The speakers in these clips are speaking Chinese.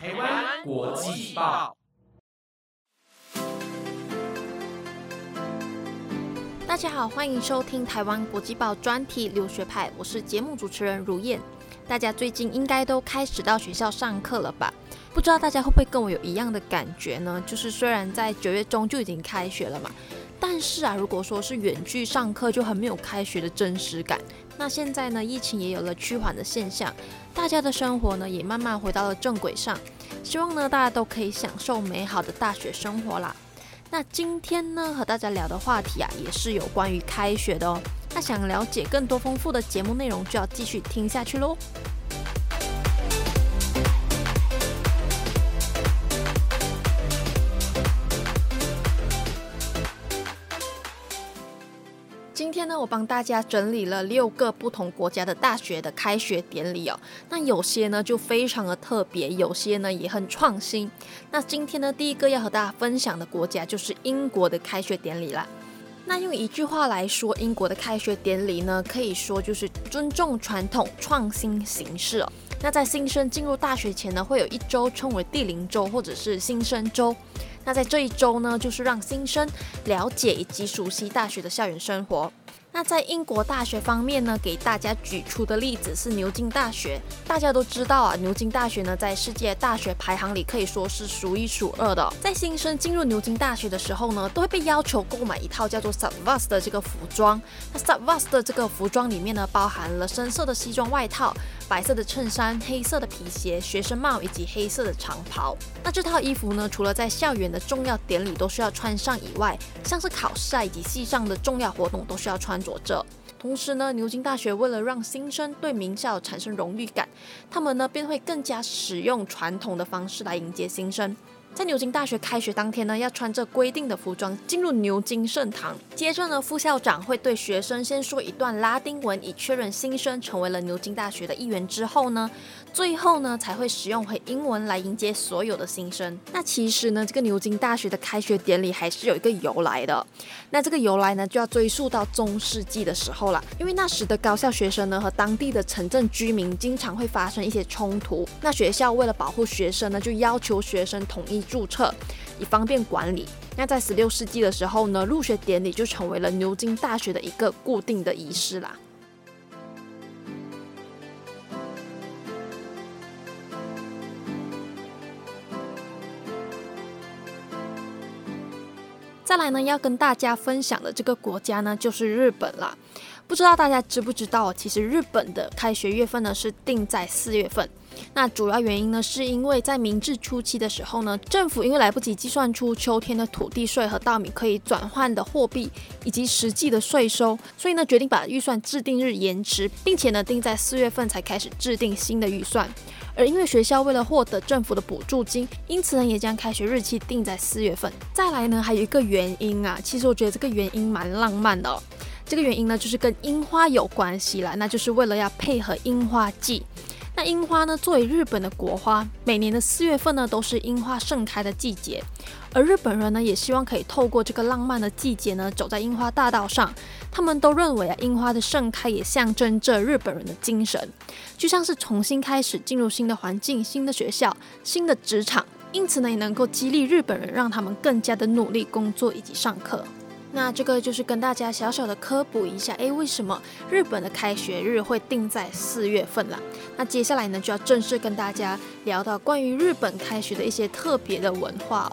台湾国际报大家好，欢迎收听台湾国际报专题留学派，我是节目主持人如燕。大家最近应该都开始到学校上课了吧？不知道大家会不会跟我有一样的感觉呢？就是虽然在九月中就已经开学了嘛，但是啊，如果说是远距上课，就很没有开学的真实感。那现在呢，疫情也有了趋缓的现象，大家的生活呢也慢慢回到了正轨上。希望呢，大家都可以享受美好的大学生活啦。那今天呢，和大家聊的话题啊，也是有关于开学的哦。那想了解更多丰富的节目内容，就要继续听下去喽。我帮大家整理了六个不同国家的大学的开学典礼哦。那有些呢就非常的特别，有些呢也很创新。那今天呢，第一个要和大家分享的国家就是英国的开学典礼啦。那用一句话来说，英国的开学典礼呢，可以说就是尊重传统、创新形式哦。那在新生进入大学前呢，会有一周称为第零周或者是新生周。那在这一周呢，就是让新生了解以及熟悉大学的校园生活。那在英国大学方面呢，给大家举出的例子是牛津大学。大家都知道啊，牛津大学呢在世界大学排行里可以说是数一数二的。在新生进入牛津大学的时候呢，都会被要求购买一套叫做 Savas 的这个服装。那 Savas 的这个服装里面呢，包含了深色的西装外套、白色的衬衫、黑色的皮鞋、学生帽以及黑色的长袍。那这套衣服呢，除了在校园的重要典礼都需要穿上以外，像是考试啊以及系上的重要活动都需要穿。着着，同时呢，牛津大学为了让新生对名校产生荣誉感，他们呢便会更加使用传统的方式来迎接新生。在牛津大学开学当天呢，要穿着规定的服装进入牛津圣堂。接着呢，副校长会对学生先说一段拉丁文，以确认新生成为了牛津大学的一员。之后呢，最后呢才会使用回英文来迎接所有的新生。那其实呢，这个牛津大学的开学典礼还是有一个由来的。那这个由来呢，就要追溯到中世纪的时候了。因为那时的高校学生呢和当地的城镇居民经常会发生一些冲突。那学校为了保护学生呢，就要求学生统一。注册以方便管理。那在十六世纪的时候呢，入学典礼就成为了牛津大学的一个固定的仪式啦。再来呢，要跟大家分享的这个国家呢，就是日本啦。不知道大家知不知道，其实日本的开学月份呢是定在四月份。那主要原因呢，是因为在明治初期的时候呢，政府因为来不及计算出秋天的土地税和稻米可以转换的货币以及实际的税收，所以呢，决定把预算制定日延迟，并且呢，定在四月份才开始制定新的预算。而因为学校为了获得政府的补助金，因此呢，也将开学日期定在四月份。再来呢，还有一个原因啊，其实我觉得这个原因蛮浪漫的。这个原因呢，就是跟樱花有关系了，那就是为了要配合樱花季。那樱花呢，作为日本的国花，每年的四月份呢，都是樱花盛开的季节。而日本人呢，也希望可以透过这个浪漫的季节呢，走在樱花大道上。他们都认为啊，樱花的盛开也象征着日本人的精神，就像是重新开始，进入新的环境、新的学校、新的职场。因此呢，也能够激励日本人，让他们更加的努力工作以及上课。那这个就是跟大家小小的科普一下，诶，为什么日本的开学日会定在四月份了？那接下来呢，就要正式跟大家聊到关于日本开学的一些特别的文化。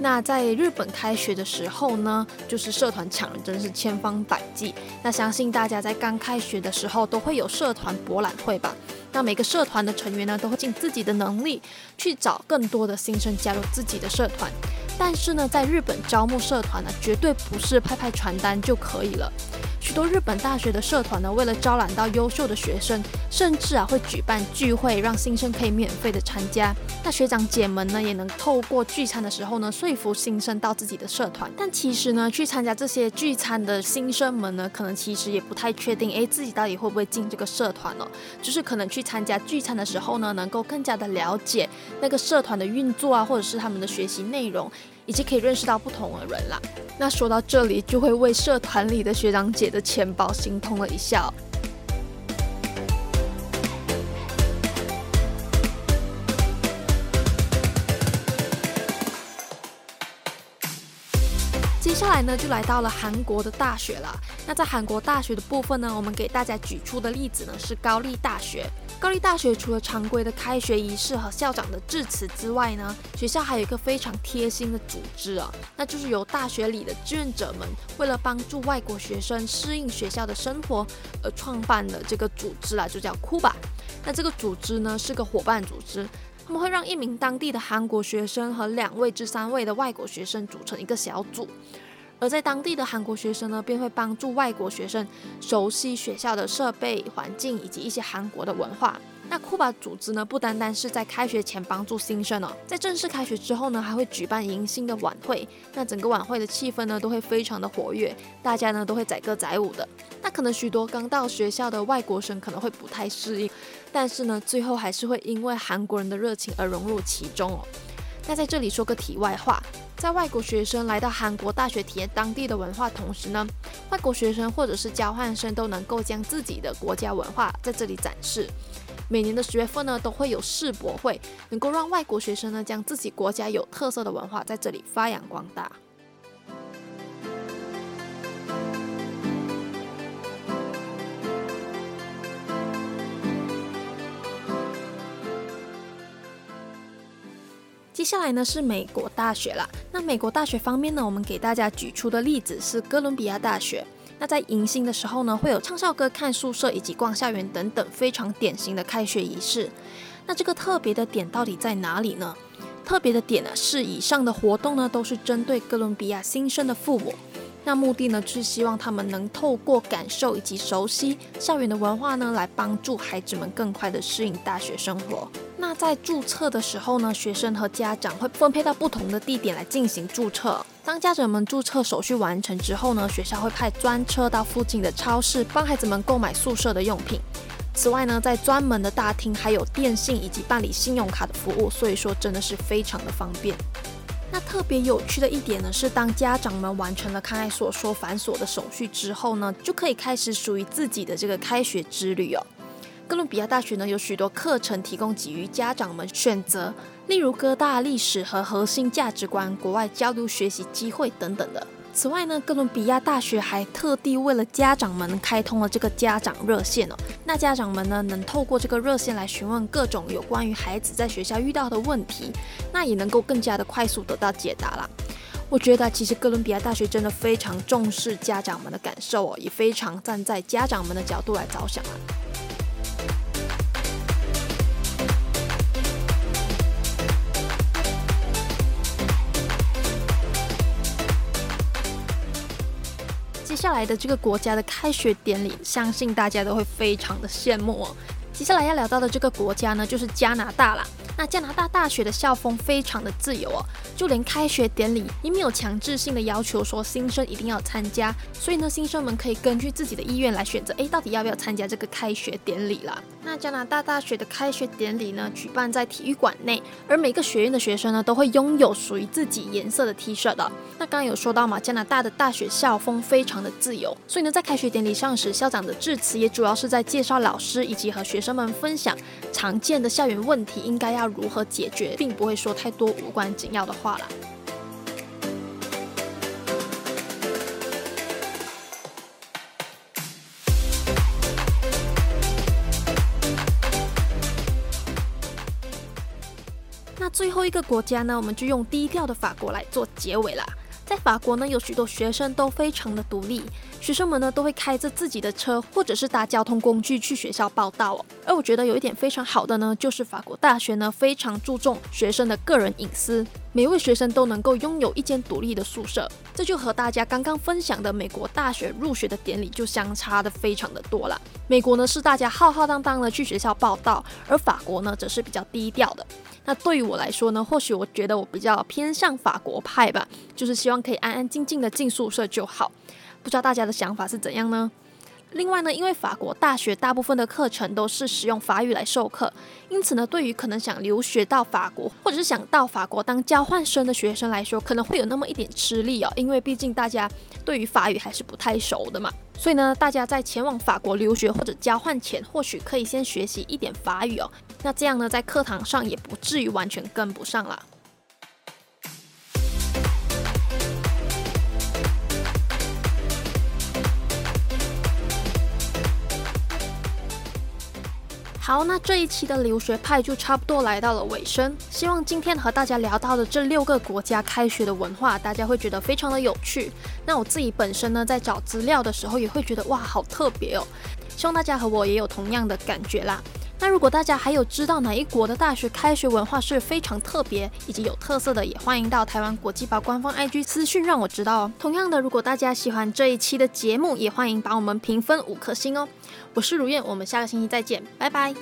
那在日本开学的时候呢，就是社团抢人真是千方百计。那相信大家在刚开学的时候都会有社团博览会吧？那每个社团的成员呢，都会尽自己的能力去找更多的新生加入自己的社团。但是呢，在日本招募社团呢，绝对不是拍拍传单就可以了。许多日本大学的社团呢，为了招揽到优秀的学生，甚至啊会举办聚会，让新生可以免费的参加。那学长姐们呢，也能透过聚餐的时候呢，说服新生到自己的社团。但其实呢，去参加这些聚餐的新生们呢，可能其实也不太确定，诶，自己到底会不会进这个社团呢？就是可能去参加聚餐的时候呢，能够更加的了解那个社团的运作啊，或者是他们的学习内容。以及可以认识到不同的人啦。那说到这里，就会为社团里的学长姐的钱包心痛了一下。下来呢，就来到了韩国的大学了。那在韩国大学的部分呢，我们给大家举出的例子呢是高丽大学。高丽大学除了常规的开学仪式和校长的致辞之外呢，学校还有一个非常贴心的组织啊，那就是由大学里的志愿者们为了帮助外国学生适应学校的生活而创办的这个组织啦，就叫库吧。那这个组织呢是个伙伴组织。他们会让一名当地的韩国学生和两位至三位的外国学生组成一个小组，而在当地的韩国学生呢，便会帮助外国学生熟悉学校的设备、环境以及一些韩国的文化。那库巴组织呢，不单单是在开学前帮助新生哦，在正式开学之后呢，还会举办迎新的晚会。那整个晚会的气氛呢，都会非常的活跃，大家呢都会载歌载舞的。那可能许多刚到学校的外国生可能会不太适应，但是呢，最后还是会因为韩国人的热情而融入其中哦。那在这里说个题外话，在外国学生来到韩国大学体验当地的文化同时呢，外国学生或者是交换生都能够将自己的国家文化在这里展示。每年的十月份呢，都会有世博会，能够让外国学生呢将自己国家有特色的文化在这里发扬光大。接下来呢是美国大学啦。那美国大学方面呢，我们给大家举出的例子是哥伦比亚大学。那在迎新的时候呢，会有唱校歌、看宿舍以及逛校园等等非常典型的开学仪式。那这个特别的点到底在哪里呢？特别的点呢是以上的活动呢都是针对哥伦比亚新生的父母。那目的呢是希望他们能透过感受以及熟悉校园的文化呢，来帮助孩子们更快的适应大学生活。那在注册的时候呢，学生和家长会分配到不同的地点来进行注册。当家长们注册手续完成之后呢，学校会派专车到附近的超市帮孩子们购买宿舍的用品。此外呢，在专门的大厅还有电信以及办理信用卡的服务，所以说真的是非常的方便。那特别有趣的一点呢，是当家长们完成了康爱所说繁琐的手续之后呢，就可以开始属于自己的这个开学之旅哦。哥伦比亚大学呢有许多课程提供给予家长们选择，例如哥大历史和核心价值观、国外交流学习机会等等的。此外呢，哥伦比亚大学还特地为了家长们开通了这个家长热线哦。那家长们呢能透过这个热线来询问各种有关于孩子在学校遇到的问题，那也能够更加的快速得到解答啦。我觉得其实哥伦比亚大学真的非常重视家长们的感受哦，也非常站在家长们的角度来着想啊。来的这个国家的开学典礼，相信大家都会非常的羡慕哦。接下来要聊到的这个国家呢，就是加拿大啦。那加拿大大学的校风非常的自由哦，就连开学典礼也没有强制性的要求说新生一定要参加，所以呢，新生们可以根据自己的意愿来选择，哎，到底要不要参加这个开学典礼啦？那加拿大大学的开学典礼呢，举办在体育馆内，而每个学院的学生呢，都会拥有属于自己颜色的 T 恤的。那刚刚有说到嘛，加拿大的大学校风非常的自由，所以呢，在开学典礼上时，校长的致辞也主要是在介绍老师以及和学生们分享常见的校园问题应该要。要如何解决，并不会说太多无关紧要的话了。那最后一个国家呢，我们就用低调的法国来做结尾了。在法国呢，有许多学生都非常的独立。学生们呢都会开着自己的车，或者是搭交通工具去学校报道哦。而我觉得有一点非常好的呢，就是法国大学呢非常注重学生的个人隐私，每位学生都能够拥有一间独立的宿舍。这就和大家刚刚分享的美国大学入学的典礼就相差的非常的多了。美国呢是大家浩浩荡荡的去学校报道，而法国呢则是比较低调的。那对于我来说呢，或许我觉得我比较偏向法国派吧，就是希望可以安安静静的进宿舍就好。不知道大家的想法是怎样呢？另外呢，因为法国大学大部分的课程都是使用法语来授课，因此呢，对于可能想留学到法国，或者是想到法国当交换生的学生来说，可能会有那么一点吃力哦。因为毕竟大家对于法语还是不太熟的嘛。所以呢，大家在前往法国留学或者交换前，或许可以先学习一点法语哦。那这样呢，在课堂上也不至于完全跟不上了。好，那这一期的留学派就差不多来到了尾声。希望今天和大家聊到的这六个国家开学的文化，大家会觉得非常的有趣。那我自己本身呢，在找资料的时候也会觉得哇，好特别哦。希望大家和我也有同样的感觉啦。那如果大家还有知道哪一国的大学开学文化是非常特别以及有特色的，也欢迎到台湾国际报官方 IG 私讯让我知道哦。同样的，如果大家喜欢这一期的节目，也欢迎把我们评分五颗星哦。我是如燕，我们下个星期再见，拜拜。